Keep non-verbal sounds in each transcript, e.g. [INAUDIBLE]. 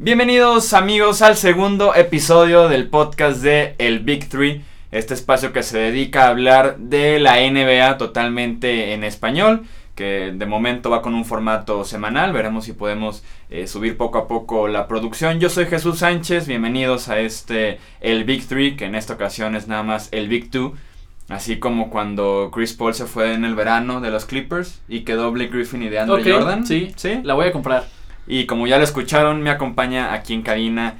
Bienvenidos amigos al segundo episodio del podcast de El Big Three, este espacio que se dedica a hablar de la NBA totalmente en español, que de momento va con un formato semanal, veremos si podemos eh, subir poco a poco la producción. Yo soy Jesús Sánchez, bienvenidos a este El Big Three, que en esta ocasión es nada más el Big Two. Así como cuando Chris Paul se fue en el verano de los Clippers y quedó Blake Griffin y de Andre Jordan. Sí, sí, la voy a comprar. Y como ya lo escucharon, me acompaña aquí en cabina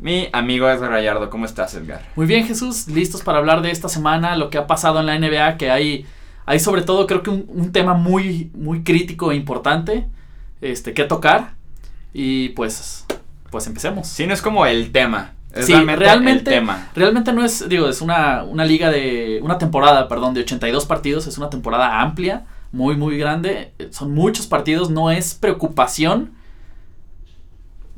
mi amigo Edgar Gallardo. ¿Cómo estás, Edgar? Muy bien, Jesús. Listos para hablar de esta semana, lo que ha pasado en la NBA, que hay, hay sobre todo creo que un, tema muy, muy crítico e importante este, que tocar. Y pues, pues empecemos. Sí, no es como el tema. Es sí, realmente, el tema. realmente no es, digo, es una, una liga de, una temporada, perdón, de 82 partidos, es una temporada amplia, muy, muy grande, son muchos partidos, no es preocupación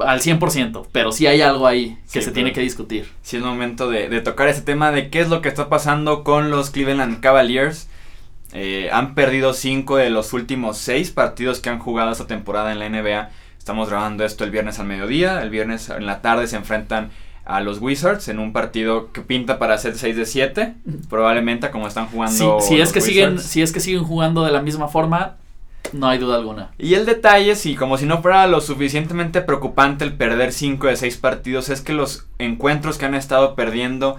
al 100%, pero sí hay algo ahí que se tiene que discutir. Sí es momento de, tocar ese tema de qué es lo que está pasando con los Cleveland Cavaliers. Eh, han perdido 5 de los últimos 6 partidos que han jugado esta temporada en la NBA. Estamos grabando esto el viernes al mediodía. El viernes en la tarde se enfrentan a los Wizards en un partido que pinta para ser 6 de 7. Probablemente como están jugando. si, es que siguen, si es que siguen jugando de la misma forma, no hay duda alguna. Y el detalle, si como si no fuera lo suficientemente preocupante el perder 5 de 6 partidos, es que los encuentros que han estado perdiendo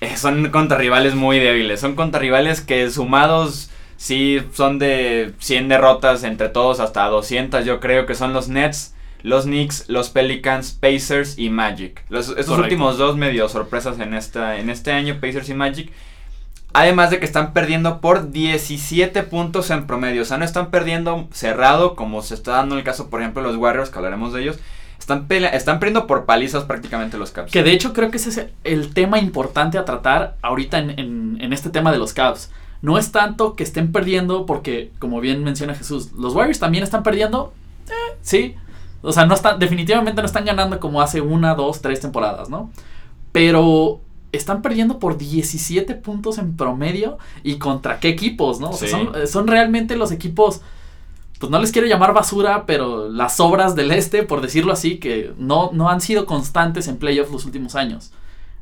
eh, son contra rivales muy débiles. Son contra rivales que sumados sí son de 100 derrotas entre todos hasta 200. Yo creo que son los Nets, los Knicks, los Pelicans, Pacers y Magic. Los, estos últimos dos medio sorpresas en, esta, en este año, Pacers y Magic. Además de que están perdiendo por 17 puntos en promedio. O sea, no están perdiendo cerrado como se está dando en el caso, por ejemplo, de los Warriors, que hablaremos de ellos. Están, perdiendo por palizas prácticamente los Cavs. Que de hecho creo que ese es el tema importante a tratar ahorita en, en, este tema de los Cavs. No es tanto que estén perdiendo porque, como bien menciona Jesús, los Warriors también están perdiendo. Eh, sí. O sea, no están, definitivamente no están ganando como hace una, dos, tres temporadas, ¿no? Pero están perdiendo por 17 puntos en promedio. ¿Y contra qué equipos, no? Sea, son, realmente los equipos. Pues no les quiero llamar basura, pero las obras del este, por decirlo así, que no, no han sido constantes en playoffs los últimos años.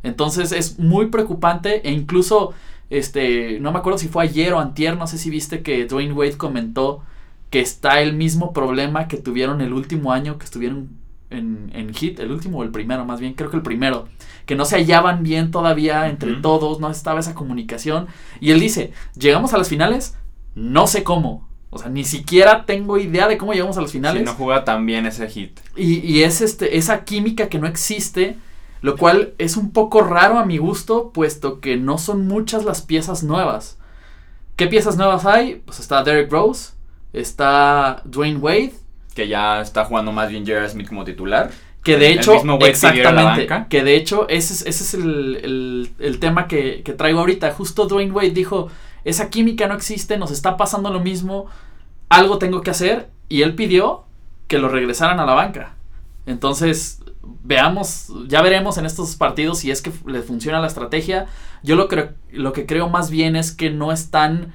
Entonces es muy preocupante e incluso, este, no me acuerdo si fue ayer o antier, no sé si viste que Dwayne Wade comentó que está el mismo problema que tuvieron el último año que estuvieron en, en Hit, el último o el primero, más bien, creo que el primero que no se hallaban bien todavía entre todos, no estaba esa comunicación. Y él dice, llegamos a las finales, no sé cómo. O sea, ni siquiera tengo idea de cómo llegamos a las finales. Si no juega tan bien ese hit. Y, y, es este, esa química que no existe, lo cual es un poco raro a mi gusto, puesto que no son muchas las piezas nuevas. ¿Qué piezas nuevas hay? Pues está Derek Rose, está Dwayne Wade. Que ya está jugando más bien Jared Smith como titular. Que de hecho, exactamente, que de hecho ese es, ese es el, tema que, traigo ahorita. Justo Dwayne Wade dijo, esa química no existe, nos está pasando lo mismo, algo tengo que hacer. Y él pidió que lo regresaran a la banca. Entonces, veamos, ya veremos en estos partidos si es que le funciona la estrategia. Yo lo, creo, lo que creo más bien es que no están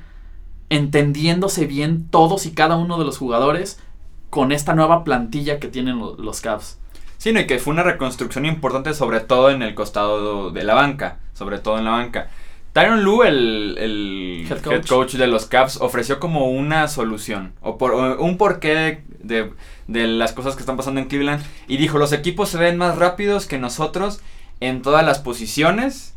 entendiéndose bien todos y cada uno de los jugadores con esta nueva plantilla que tienen los Cavs. Sí, y que fue una reconstrucción importante, sobre todo en el costado de la banca. Sobre todo en la banca. Tyron Lu, el, head, coach. de los Caps, ofreció como una solución. O, por, un porqué de, de las cosas que están pasando en Cleveland. Y dijo: Los equipos se ven más rápidos que nosotros en todas las posiciones.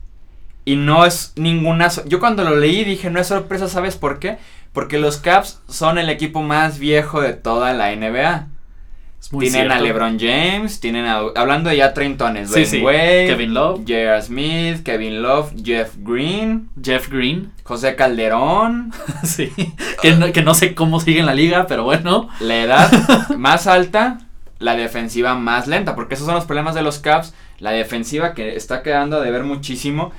Y no es ninguna. Yo cuando lo leí dije: No es sorpresa, ¿sabes por qué? Porque los Caps son el equipo más viejo de toda la NBA tienen a LeBron James, tienen a, hablando de ya treintones, sí, Wade, Kevin Love, J.R. Smith, Kevin Love, Jeff Green, Jeff Green, [LAUGHS] José Calderón, sí, que no, que no sé cómo sigue en la liga, pero bueno. La edad más alta, la defensiva más lenta, porque esos son los problemas de los Caps, la defensiva que está quedando de ver muchísimo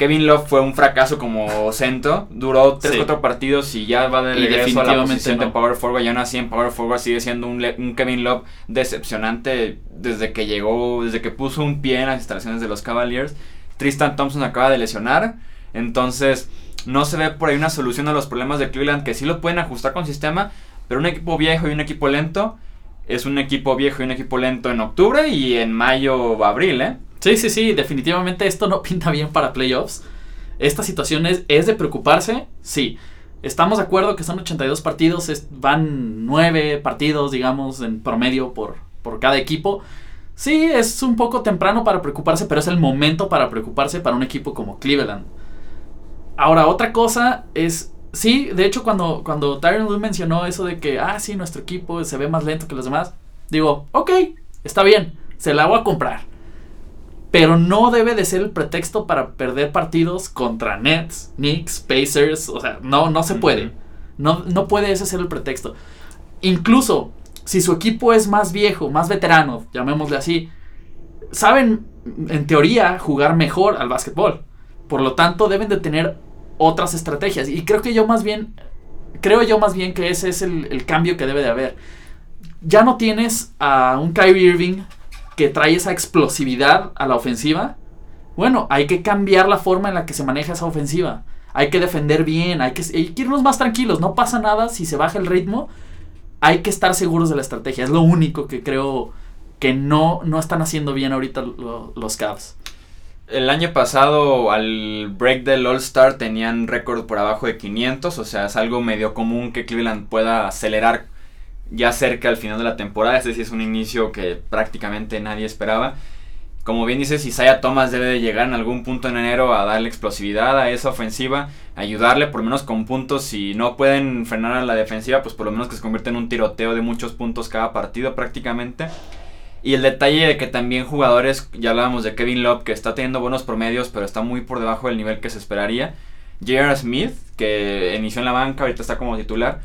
Kevin Love fue un fracaso como centro. Duró 3-4 partidos y ya va de regreso a la posición de Power Forward. Ya no así en Power Forward sigue siendo un, Kevin Love decepcionante desde que llegó, desde que puso un pie en las instalaciones de los Cavaliers. Tristan Thompson acaba de lesionar. Entonces, no se ve por ahí una solución a los problemas de Cleveland que sí lo pueden ajustar con sistema. Pero un equipo viejo y un equipo lento es un equipo viejo y un equipo lento en octubre y en mayo o abril, ¿eh? Sí, sí, sí, definitivamente esto no [LAUGHS] pinta bien para playoffs. Esta situación es, es de preocuparse, sí. Estamos de acuerdo que son 82 partidos, van 9 partidos, digamos, en promedio por, por cada equipo. Sí, es un poco temprano para preocuparse, pero es el momento para preocuparse para un equipo como Cleveland. Ahora, otra cosa es, sí, de hecho cuando, cuando Tyron Lue mencionó eso de que, ah, sí, nuestro equipo se ve más lento que los demás, digo, ok, está bien, se la voy a comprar. Pero no debe de ser el pretexto para perder partidos contra Nets, Knicks, Pacers. O sea, no, no se puede. No, no puede ese ser el pretexto. Incluso si su equipo es más viejo, más veterano, llamémosle así, saben en teoría jugar mejor al básquetbol. Por lo tanto, deben de tener otras estrategias. Y creo que yo más bien, creo yo más bien que ese es el, el cambio que debe de haber. Ya no tienes a un Kyrie Irving que trae esa explosividad a la ofensiva, bueno, hay que cambiar la forma en la que se maneja esa ofensiva. Hay que defender bien, hay que, irnos más tranquilos. No pasa nada si se baja el ritmo. Hay que estar seguros de la estrategia. Es lo único que creo que no, no están haciendo bien ahorita los Cavs. El año pasado, al break del All-Star, tenían récord por abajo de 500. O sea, es algo medio común que Cleveland pueda acelerar ya cerca al final de la temporada. Este sí es un inicio que prácticamente nadie esperaba. Como bien dices, Isaiah Thomas debe de llegar en algún punto en enero a darle explosividad a esa ofensiva, ayudarle por lo menos con puntos. Si no pueden frenar a la defensiva, pues por lo menos que se convierta en un tiroteo de muchos puntos cada partido prácticamente. Y el detalle de que también jugadores, ya hablábamos de Kevin Love, que está teniendo buenos promedios, pero está muy por debajo del nivel que se esperaría. J.R. Smith, que inició en la banca, ahorita está como titular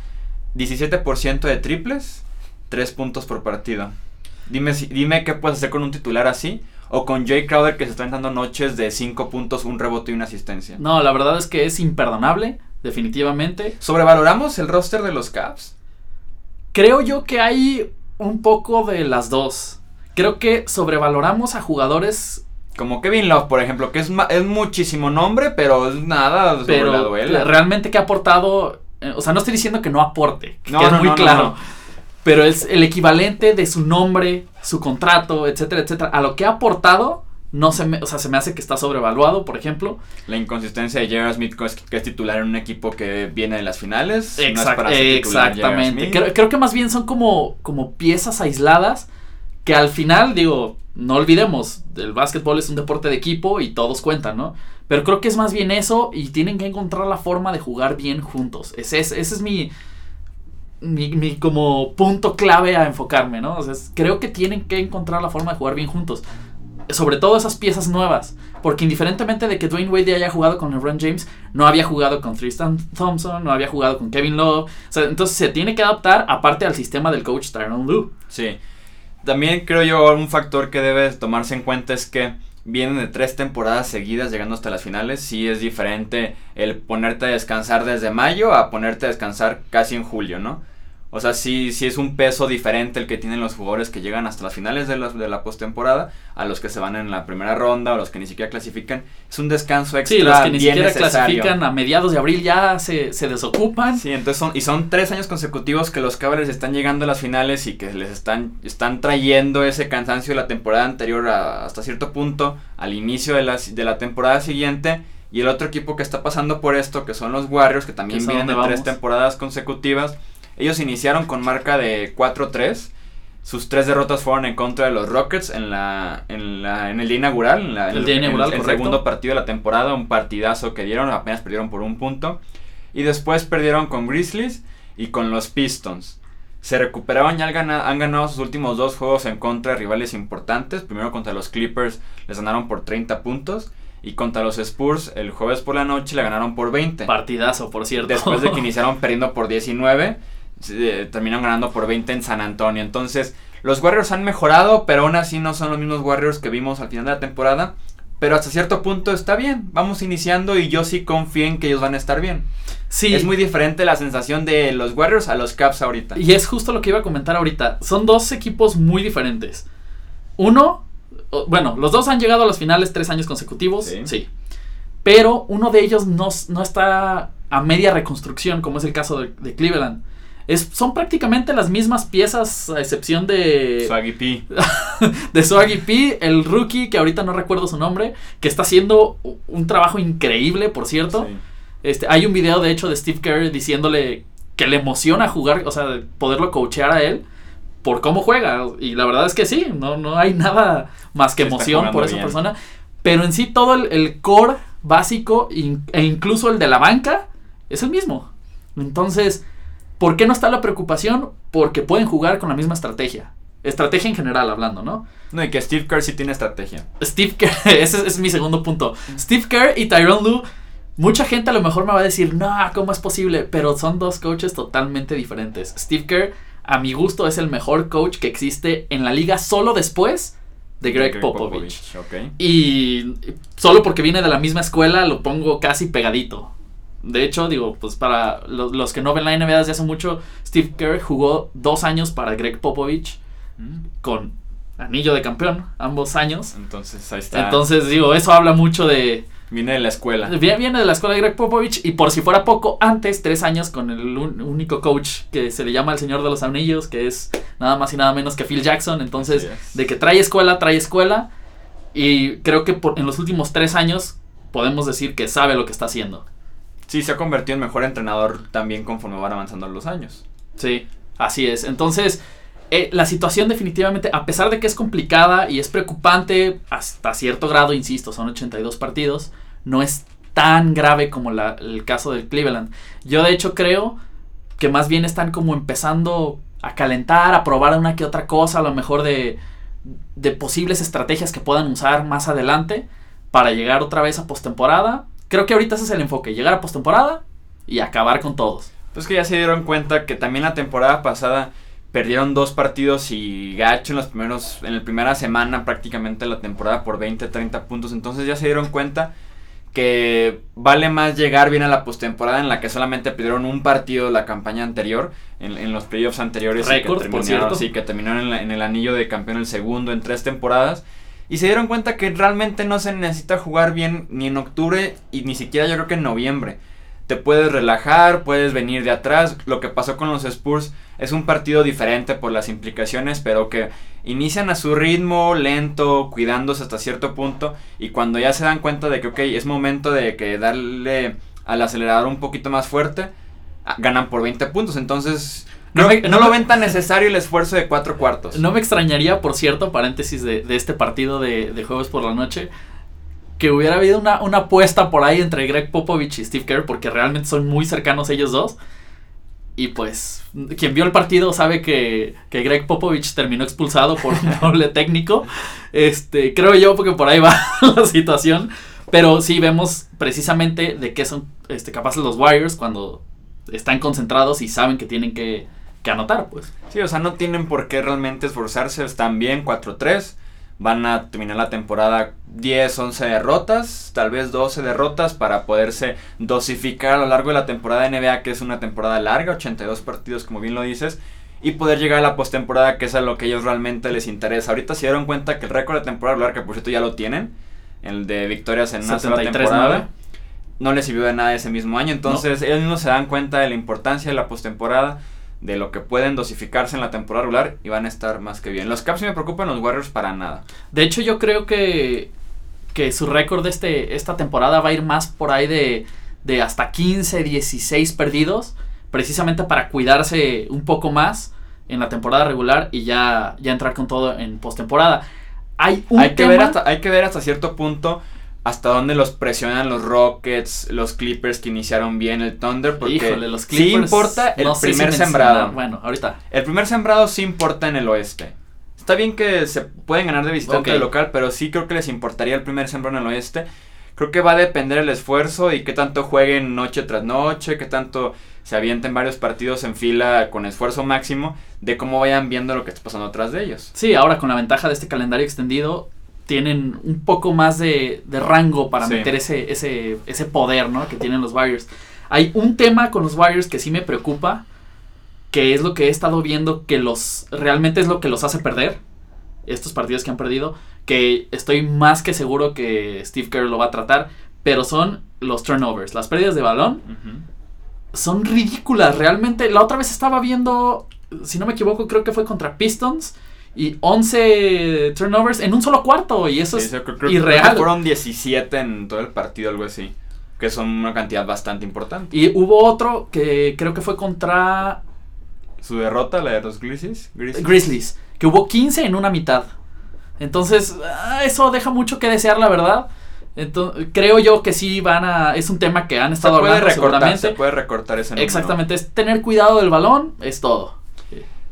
17% de triples, 3 puntos por partido. Dime, dime qué puedes hacer con un titular así. O con Jay Crowder que se está dando noches de 5 puntos, un rebote y una asistencia. No, la verdad es que es imperdonable, definitivamente. ¿Sobrevaloramos el roster de los Caps? Creo yo que hay un poco de las dos. Creo que sobrevaloramos a jugadores como Kevin Love, por ejemplo, que es, es muchísimo nombre, pero es nada sobre pero la duela. Realmente que ha aportado o sea, no estoy diciendo que no aporte, que es muy claro. Pero es el equivalente de su nombre, su contrato, etcétera, etcétera. A lo que ha aportado, no se me, o sea, se me hace que está sobrevaluado, por ejemplo. La inconsistencia de J.R. Smith, que es titular en un equipo que viene de las finales. exactamente. Creo, creo, que más bien son como, como piezas aisladas que al final, digo, no olvidemos, el básquetbol es un deporte de equipo y todos cuentan, ¿no? Pero creo que es más bien eso y tienen que encontrar la forma de jugar bien juntos. Ese es, ese es mi, mi, como punto clave a enfocarme, ¿no? Sea, creo que tienen que encontrar la forma de jugar bien juntos. Sobre todo esas piezas nuevas. Porque indiferentemente de que Dwayne Wade haya jugado con LeBron James, no había jugado con Tristan Thompson, no había jugado con Kevin Love. O sea, entonces se tiene que adaptar aparte al sistema del coach Tyron Lue. Sí. También creo yo un factor que debe tomarse en cuenta es que vienen de tres temporadas seguidas llegando hasta las finales, sí es diferente el ponerte a descansar desde mayo a ponerte a descansar casi en julio, ¿no? O sea, sí, sí es un peso diferente el que tienen los jugadores que llegan hasta las finales de, de la postemporada a los que se van en la primera ronda o los que ni siquiera clasifican. Es un descanso extra. Sí, los que ni siquiera clasifican a mediados de abril ya se, se, desocupan. Sí, entonces son, y son tres años consecutivos que los Cavaliers están llegando a las finales y que les están, están trayendo ese cansancio de la temporada anterior hasta cierto punto al inicio de la, de la temporada siguiente. Y el otro equipo que está pasando por esto, que son los Warriors, que también vienen de tres temporadas consecutivas ellos iniciaron con marca de 4-3. Sus tres derrotas fueron en contra de los Rockets en la en, la, en el día inaugural, en, el, día inaugural, el, segundo partido de la temporada, un partidazo que dieron, apenas perdieron por un punto. Y después perdieron con Grizzlies y con los Pistons. Se recuperaron y han ganado, han ganado sus últimos dos juegos en contra de rivales importantes. Primero contra los Clippers les ganaron por 30 puntos. Y contra los Spurs el jueves por la noche le ganaron por 20. Partidazo, por cierto. Después de que [LAUGHS] iniciaron perdiendo por 19 terminan ganando por 20 en San Antonio. Entonces, los Warriors han mejorado, pero aún así no son los mismos Warriors que vimos al final de la temporada. Pero hasta cierto punto está bien. Vamos iniciando y yo sí confío en que ellos van a estar bien. Sí. Es muy diferente la sensación de los Warriors a los Caps ahorita. Y es justo lo que iba a comentar ahorita. Son dos equipos muy diferentes. Uno, bueno, los dos han llegado a las finales tres años consecutivos. Sí. Pero uno de ellos no, no, está a media reconstrucción, como es el caso de Cleveland. Es, son prácticamente las mismas piezas, a excepción de. Swaggy P. [LAUGHS] de Swaggy P, el rookie, que ahorita no recuerdo su nombre, que está haciendo un trabajo increíble, por cierto. Sí. Este, hay un video, de hecho, de Steve Kerr diciéndole que le emociona jugar, o sea, poderlo coachear a él por cómo juega. Y la verdad es que sí, no, no hay nada más que emoción por esa bien. persona. Pero en sí todo el, el core básico in- e incluso el de la banca es el mismo. Entonces, ¿por qué no está la preocupación? Porque pueden jugar con la misma estrategia. Estrategia en general hablando, ¿no? No, y que Steve Kerr sí tiene estrategia. Steve Kerr, [LAUGHS] ese es, mi segundo punto. Steve Kerr y Tyron Lue, mucha gente a lo mejor me va a decir, no, ¿cómo es posible? Pero son dos coaches totalmente diferentes. Steve Kerr, a mi gusto, es el mejor coach que existe en la liga solo después de Greg, Popovich. Y solo porque viene de la misma escuela lo pongo casi pegadito. De hecho, digo, pues para los, los que no ven la NBA desde hace mucho, Steve Kerr jugó dos años para Greg Popovich Mm. con anillo de campeón, ambos años. Entonces ahí está. Entonces, digo, eso habla mucho de. Viene de la escuela. Viene, viene de la escuela de Greg Popovich y por si fuera poco, antes, tres años con el un- único coach que se le llama el Señor de los Anillos, que es nada más y nada menos que Phil Jackson. Entonces, de que trae escuela, trae escuela. Y creo que por, en los últimos tres años podemos decir que sabe lo que está haciendo. Sí, se ha convertido en mejor entrenador también conforme van avanzando los años. Sí, así es. Entonces, eh, la situación definitivamente, a pesar de que es complicada y es preocupante hasta cierto grado, insisto, son 82 partidos, no es tan grave como el caso del Cleveland. Yo de hecho creo que más bien están como empezando a calentar, a probar una que otra cosa, a lo mejor de, de posibles estrategias que puedan usar más adelante para llegar otra vez a postemporada. Creo que ahorita ese es el enfoque, llegar a postemporada y acabar con todos. Pues que ya se dieron cuenta que también la temporada pasada perdieron dos partidos y gacho en los primeros en la primera semana prácticamente de la temporada por 20, 30 puntos, entonces ya se dieron cuenta que vale más llegar bien a la postemporada en la que solamente perdieron un partido la campaña anterior en, en los playoffs anteriores y que por terminaron, sí, que terminaron en, la- en el anillo de campeón el segundo en tres temporadas y se dieron cuenta que realmente no se necesita jugar bien ni en octubre y ni siquiera yo creo que en noviembre te puedes relajar, puedes venir de atrás. Lo que pasó con los Spurs es un partido diferente por las implicaciones, pero que inician a su ritmo, lento, cuidándose hasta cierto punto. Y cuando ya se dan cuenta de que, ok, es momento de que darle al acelerador un poquito más fuerte, ganan por 20 puntos. Entonces, No no, me- no no lo ven tan necesario el esfuerzo de cuatro cuartos. No me extrañaría, por cierto, paréntesis de, de este partido de, de jueves por la noche, que hubiera habido una, una apuesta por ahí entre Greg Popovich y Steve Kerr, porque realmente son muy cercanos ellos dos. Y pues, quien vio el partido sabe que, que Greg Popovich terminó expulsado por un [LAUGHS] doble técnico. Este, creo yo, porque por ahí va [LAUGHS] la situación. Pero sí vemos precisamente de qué son este, capaces los Warriors cuando están concentrados y saben que tienen que, que anotar, pues. Sí, o sea, no tienen por qué realmente esforzarse. Están bien, 4-3. Van a terminar la temporada 10, 11 derrotas, tal vez 12 derrotas para poderse dosificar a lo largo de la temporada de NBA, que es una temporada larga, 82 partidos, como bien lo dices, y poder llegar a la postemporada, que es a lo que ellos realmente les interesa. Ahorita se dieron cuenta que el récord de temporada regular, que por cierto ya lo tienen, el de victorias en una sola 73-9. temporada, no les sirvió de nada ese mismo año. Entonces, ellos mismos se dan cuenta de la importancia de la postemporada de lo que pueden dosificarse en la temporada regular y van a estar más que bien. Los Caps me preocupan, los Warriors para nada. De hecho, yo creo que, que su récord de este, esta temporada va a ir más por ahí de, de hasta 15, 16 perdidos, precisamente para cuidarse un poco más en la temporada regular y ya, ya entrar con todo en postemporada. Hay un Hay que, ver hasta, hay que ver hasta cierto punto hasta dónde los presionan los Rockets, los Clippers que iniciaron bien el Thunder, porque Híjole, los sí Clippers, importa el no sé si primer sembrado. Bueno, ahorita. El primer sembrado sí importa en el oeste. Está bien que se pueden ganar de visitante Ok. de local, pero sí creo que les importaría el primer sembrado en el oeste. Creo que va a depender el esfuerzo y qué tanto jueguen noche tras noche, qué tanto se avienten varios partidos en fila con esfuerzo máximo, de cómo vayan viendo lo que está pasando atrás de ellos. Sí, ahora con la ventaja de este calendario extendido, tienen un poco más de, de rango para Sí. meter ese, ese, ese poder ¿no? que tienen los Warriors. Hay un tema con los Warriors que sí me preocupa, que es lo que he estado viendo que los realmente es lo que los hace perder, estos partidos que han perdido, que estoy más que seguro que Steve Kerr lo va a tratar, pero son los turnovers, las pérdidas de balón son ridículas. Realmente, la otra vez estaba viendo, si no me equivoco, creo que fue contra Pistons. Y 11 turnovers en un solo cuarto. Y eso Sí, es yo creo- creo- irreal. creo que fueron 17 en todo el partido, algo así. Que son una cantidad bastante importante. Y hubo otro que creo que fue contra Su derrota, la de los Grizzlies. Grizzlies. Grizzlies, que hubo 15 en una mitad. Entonces, ah, eso deja mucho que desear, la verdad. Entonces, creo yo que sí van a. Es un tema que han se estado puede hablando recortar, seguramente. se puede recortar ese número. Exactamente, es tener cuidado del balón, es todo.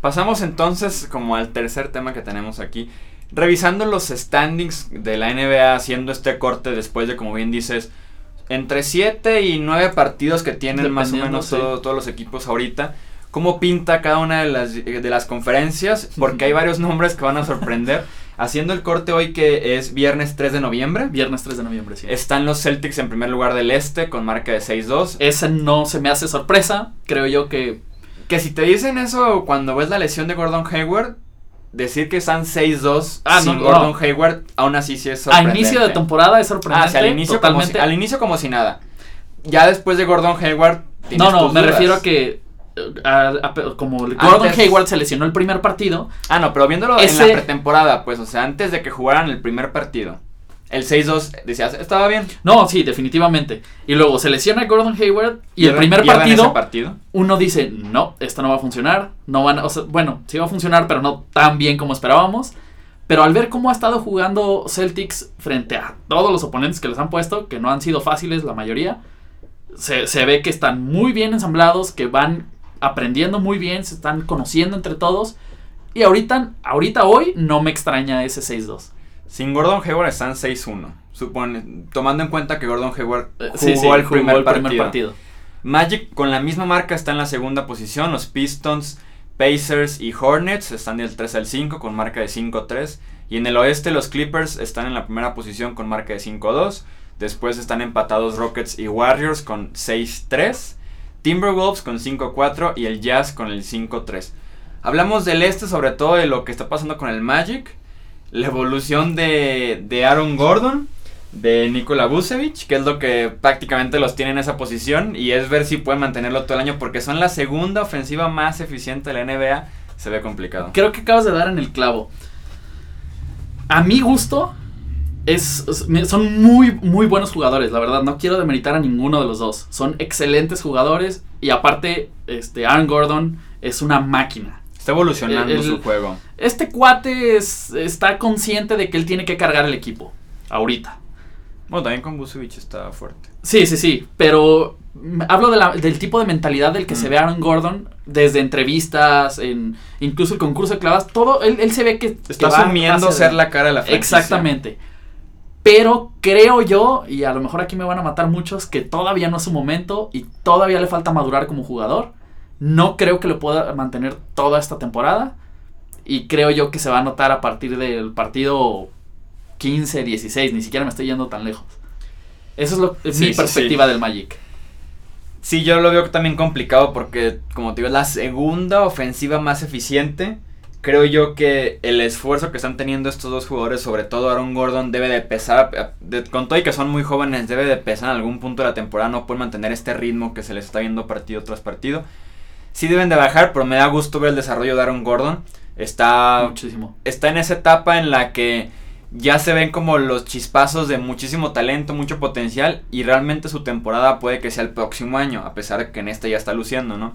Pasamos entonces como al tercer tema que tenemos aquí. Revisando los standings de la NBA, haciendo este corte después de, como bien dices, entre 7 y 9 partidos que tienen más o menos sí. todo- todos los equipos ahorita. ¿Cómo pinta cada una de las, de las conferencias? [LAUGHS] Porque hay varios nombres que van a sorprender. Haciendo el corte hoy que es viernes 3 de noviembre. Viernes 3 de noviembre, sí. Están los Celtics en primer lugar del este con marca de 6-2. Ese no se me hace sorpresa. Creo yo que. Que si te dicen eso cuando ves la lesión de Gordon Hayward, decir que están 6-2 Ah, sin no, Gordon no. Hayward, aún así sí es A sorprendente. inicio de temporada es Ah, sorprendente. sí, al inicio, como si, al inicio como si nada. Ya después de Gordon Hayward. no, no, tus me dudas. refiero a que. eh, a- a- como Gordon Antes- Hayward se lesionó el primer partido. Ah, no, pero viéndolo en la pretemporada, pues, o sea, antes de que jugaran el primer partido. El 6-2, decías, estaba bien. No, sí, definitivamente. Y luego se lesiona Gordon Hayward y el primer partido, partido. uno dice, no, esto no va a funcionar. No van, a- o sea, bueno, sí va a funcionar, pero no tan bien como esperábamos. Pero al ver cómo ha estado jugando Celtics frente a todos los oponentes que les han puesto, que no han sido fáciles la mayoría, se, se ve que están muy bien ensamblados, que van aprendiendo muy bien, se están conociendo entre todos. Y ahorita, ahorita hoy, no me extraña ese 6-2. Sin Gordon Hayward están 6-1. Supone, tomando en cuenta que Gordon Hayward Eh, jugó, sí, sí, el, jugó primer, el primer partido. partido. Magic con la misma marca está en la segunda posición. Los Pistons, Pacers y Hornets están del 3 al 5 con marca de 5-3. Y en el oeste los Clippers están en la primera posición con marca de 5-2. Después están empatados Rockets y Warriors con 6-3. Timberwolves con 5-4 y el Jazz con el 5-3. Hablamos del este sobre todo de lo que está pasando con el Magic. La evolución de, de Aaron Gordon de Nikola Vucevic, que es lo que prácticamente los tiene en esa posición, y es ver si pueden mantenerlo todo el año, porque son la segunda ofensiva más eficiente de la NBA, se ve complicado. Creo que acabas de dar en el clavo. A mi gusto, es, son muy, muy buenos jugadores, la verdad. No quiero demeritar a ninguno de los dos. Son excelentes jugadores y aparte, este, Aaron Gordon es una máquina. Está evolucionando El- su juego. Este cuate es- está consciente de que él tiene que cargar el equipo. Ahorita. Bueno, también con Vucevic está fuerte. Sí, sí, sí, pero hablo de la- del tipo de mentalidad del que se Mm. ve Aaron Gordon desde entrevistas, en incluso el concurso de clavas, todo, él, él se ve que Está que asumiendo ser la cara de la franquicia. Exactamente. Pero creo yo, y a lo mejor aquí me van a matar muchos, que todavía no es su momento y todavía le falta madurar como jugador. No creo que lo pueda mantener toda esta temporada. Y creo yo que se va a notar a partir del partido 15, 16. Ni siquiera me estoy yendo tan lejos. Esa es lo, es Sí, mi sí, perspectiva del Magic. Sí, yo lo veo también complicado porque, como te digo, es la segunda ofensiva más eficiente. Creo yo que el esfuerzo que están teniendo estos dos jugadores, sobre todo Aaron Gordon, debe de pesar, de- con todo y que son muy jóvenes, debe de pesar en algún punto de la temporada, no pueden mantener este ritmo que se les está viendo partido tras partido. Sí deben de bajar, pero me da gusto ver el desarrollo de Aaron Gordon. Está Muchísimo. está en esa etapa en la que ya se ven como los chispazos de muchísimo talento, mucho potencial y realmente su temporada puede que sea el próximo año, a pesar de que en este ya está luciendo, ¿no?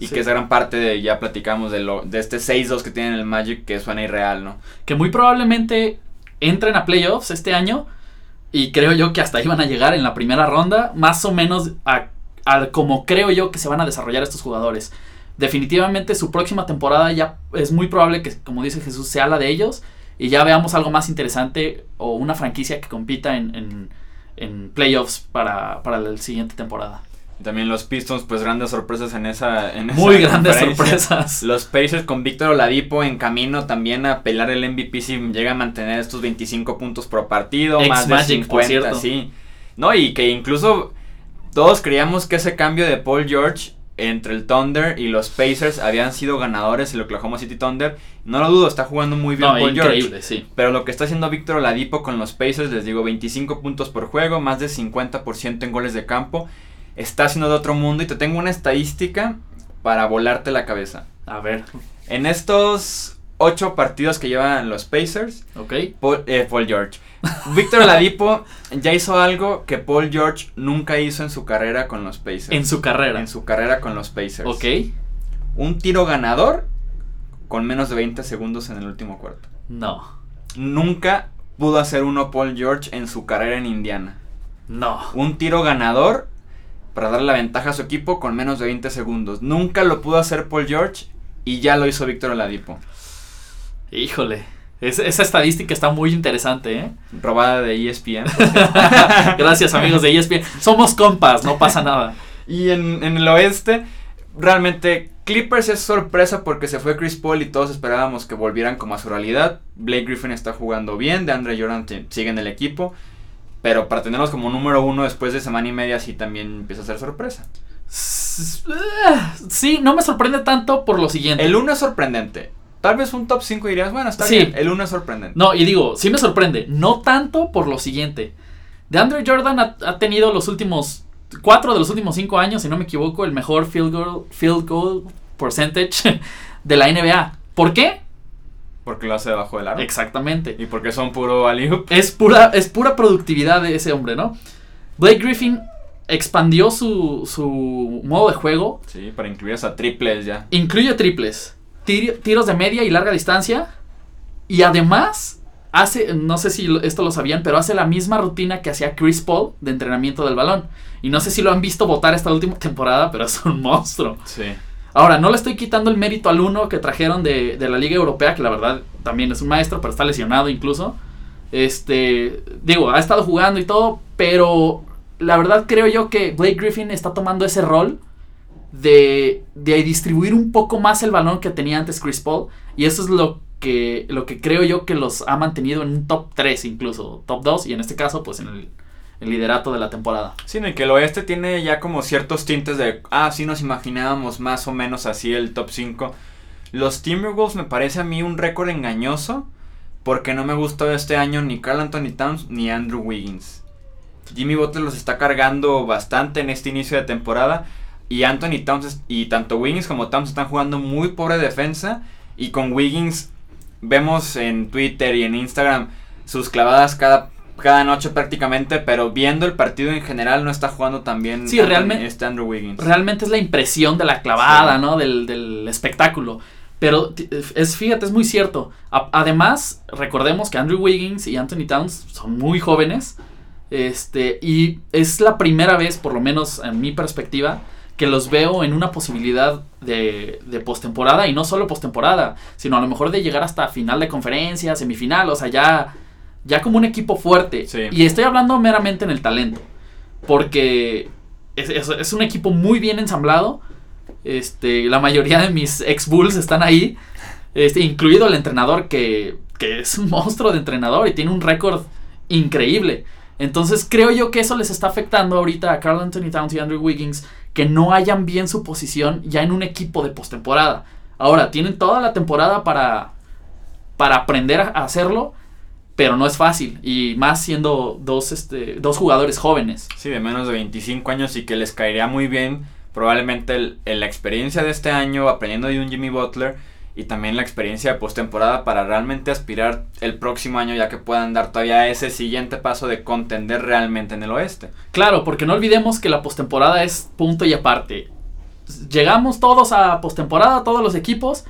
Y Sí. que es gran parte de, ya platicamos de, lo, de este 6-2 que tiene el Magic que suena irreal, ¿no? Que muy probablemente entren a playoffs este año. Y creo yo que hasta ahí van a llegar en la primera ronda. Más o menos a, a como creo yo que se van a desarrollar estos jugadores. Definitivamente su próxima temporada ya es muy probable que, como dice Jesús, sea la de ellos. Y ya veamos algo más interesante o una franquicia que compita en, en, en playoffs para, para la siguiente temporada. También los Pistons, pues grandes sorpresas en esa en Muy esa grandes sorpresas. [LAUGHS] Los Pacers con Víctor Oladipo en camino también a pelar el MVP si llega a mantener estos 25 puntos por partido, Ex más de Magic, por 50, cierto. sí. No, y que incluso todos creíamos que ese cambio de Paul George entre el Thunder y los Pacers habían sido ganadores el Oklahoma City Thunder. No lo dudo, está jugando muy bien No, Paul George. sí. Pero lo que está haciendo Víctor Oladipo con los Pacers, les digo, 25 puntos por juego, más de 50% en goles de campo. está haciendo de otro mundo y te tengo una estadística para volarte la cabeza. A ver. En estos ocho partidos que llevan los Pacers, Ok. Paul, eh, Paul George. Víctor Oladipo [LAUGHS] ya hizo algo que Paul George nunca hizo en su carrera con los Pacers. En su carrera. En su carrera con los Pacers. Ok. Un tiro ganador con menos de 20 segundos en el último cuarto. No. Nunca pudo hacer uno Paul George en su carrera en Indiana. No. Un tiro ganador para darle la ventaja a su equipo con menos de 20 segundos. Nunca lo pudo hacer Paul George y ya lo hizo Víctor Oladipo. Híjole. Es- esa estadística está muy interesante, ¿eh? Robada de ESPN. [LAUGHS] Gracias, amigos de ESPN. Somos compas, no pasa nada. Y en, en el oeste, realmente Clippers es sorpresa porque se fue Chris Paul y todos esperábamos que volvieran como a su realidad. Blake Griffin está jugando bien, de Andre Jordan sigue en el equipo. Pero para tenerlos como número uno después de semana y media sí también empieza a ser sorpresa. Ah, Sí, no me sorprende tanto por lo siguiente. El uno es sorprendente. Tal vez un top 5 dirías, bueno, está Sí. bien. El uno es sorprendente. No, y digo, sí me sorprende. No tanto por lo siguiente. De Andre Jordan ha, ha tenido los últimos. Cuatro de los últimos cinco años, si no me equivoco, el mejor field goal, field goal percentage de la NBA. ¿Por qué? Porque lo hace debajo del aro. Exactamente. Y porque son puro alley Es pura, es pura productividad de ese hombre, ¿no? Blake Griffin expandió su, su modo de juego. Sí, para incluir hasta triples ya. Incluye triples, tir- tiros de media y larga distancia. Y además hace, no sé si esto lo sabían, pero hace la misma rutina que hacía Chris Paul de entrenamiento del balón. Y no sé si lo han visto votar esta última temporada, pero es un monstruo. Sí. Ahora, no le estoy quitando el mérito al uno que trajeron de, de la Liga Europea, que la verdad también es un maestro, pero está lesionado incluso. Este, digo, ha estado jugando y todo, pero la verdad creo yo que Blake Griffin está tomando ese rol de, de distribuir un poco más el balón que tenía antes Chris Paul. Y eso es lo que, lo que creo yo que los ha mantenido en un top 3 incluso, top 2 y en este caso pues en el, el liderato de la temporada. Sí, en el que el oeste tiene ya como ciertos tintes de, ah, sí nos imaginábamos más o menos así el top 5. Los Timberwolves me parece a mí un récord engañoso porque no me gustó este año ni Carl Anthony Towns ni Andrew Wiggins. Jimmy Butler los está cargando bastante en este inicio de temporada y Anthony Towns y tanto Wiggins como Towns están jugando muy pobre defensa y con Wiggins vemos en Twitter y en Instagram sus clavadas cada cada noche prácticamente, pero viendo el partido en general no está jugando tan bien Sí, Anthony- realmente- este Andrew Wiggins. realmente es la impresión de la clavada, Sí. ¿no? Del, del espectáculo. Pero es, fíjate, es muy cierto. A- además, recordemos que Andrew Wiggins y Anthony Towns son muy jóvenes. Este, y es la primera vez, por lo menos en mi perspectiva, que los veo en una posibilidad de, de postemporada. Y no solo postemporada, sino a lo mejor de llegar hasta final de conferencia, semifinal. O sea, ya, ya como un equipo fuerte. Sí. Y estoy hablando meramente en el talento. Porque es, es- es un equipo muy bien ensamblado. Este, la mayoría de mis ex Bulls están ahí. Este, incluido el entrenador que, que es un monstruo de entrenador y tiene un récord increíble. Entonces creo yo que eso les está afectando ahorita a Carl Anthony Towns y Andrew Wiggins que no hayan bien su posición ya en un equipo de postemporada. Ahora, tienen toda la temporada para, para aprender a hacerlo, pero no es fácil. Y más siendo dos, este, dos jugadores jóvenes. Sí, de menos de 25 años y que les caería muy bien probablemente el- el- la experiencia de este año aprendiendo de un Jimmy Butler y también la experiencia de postemporada para realmente aspirar el próximo año ya que puedan dar todavía ese siguiente paso de contender realmente en el oeste. Claro, porque no olvidemos que la postemporada es punto y aparte. Llegamos todos a postemporada, todos los equipos,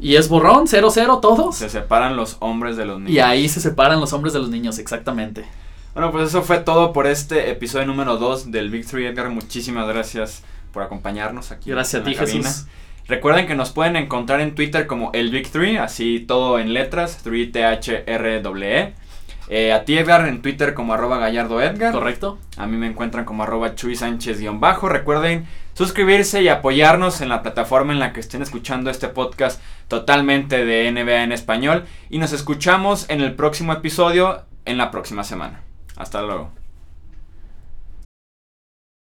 y es borrón, 0-0 todos. Se separan los hombres de los niños. Y ahí se separan los hombres de los niños, exactamente. Bueno, pues eso fue todo por este episodio número 2 del Big 3 Edgar. Muchísimas gracias por acompañarnos aquí. Gracias a en ti, la cabina. Recuerden que nos pueden encontrar en Twitter como el Big 3, así todo en letras, 3THRWE. Eh, a ti Edgar en Twitter como arroba gallardo Edgar. ¿Correcto? A mí me encuentran como arroba Chuy Sánchez-bajo. Recuerden suscribirse y apoyarnos en la plataforma en la que estén escuchando este podcast totalmente de NBA en español. Y nos escuchamos en el próximo episodio en la próxima semana. Hasta luego.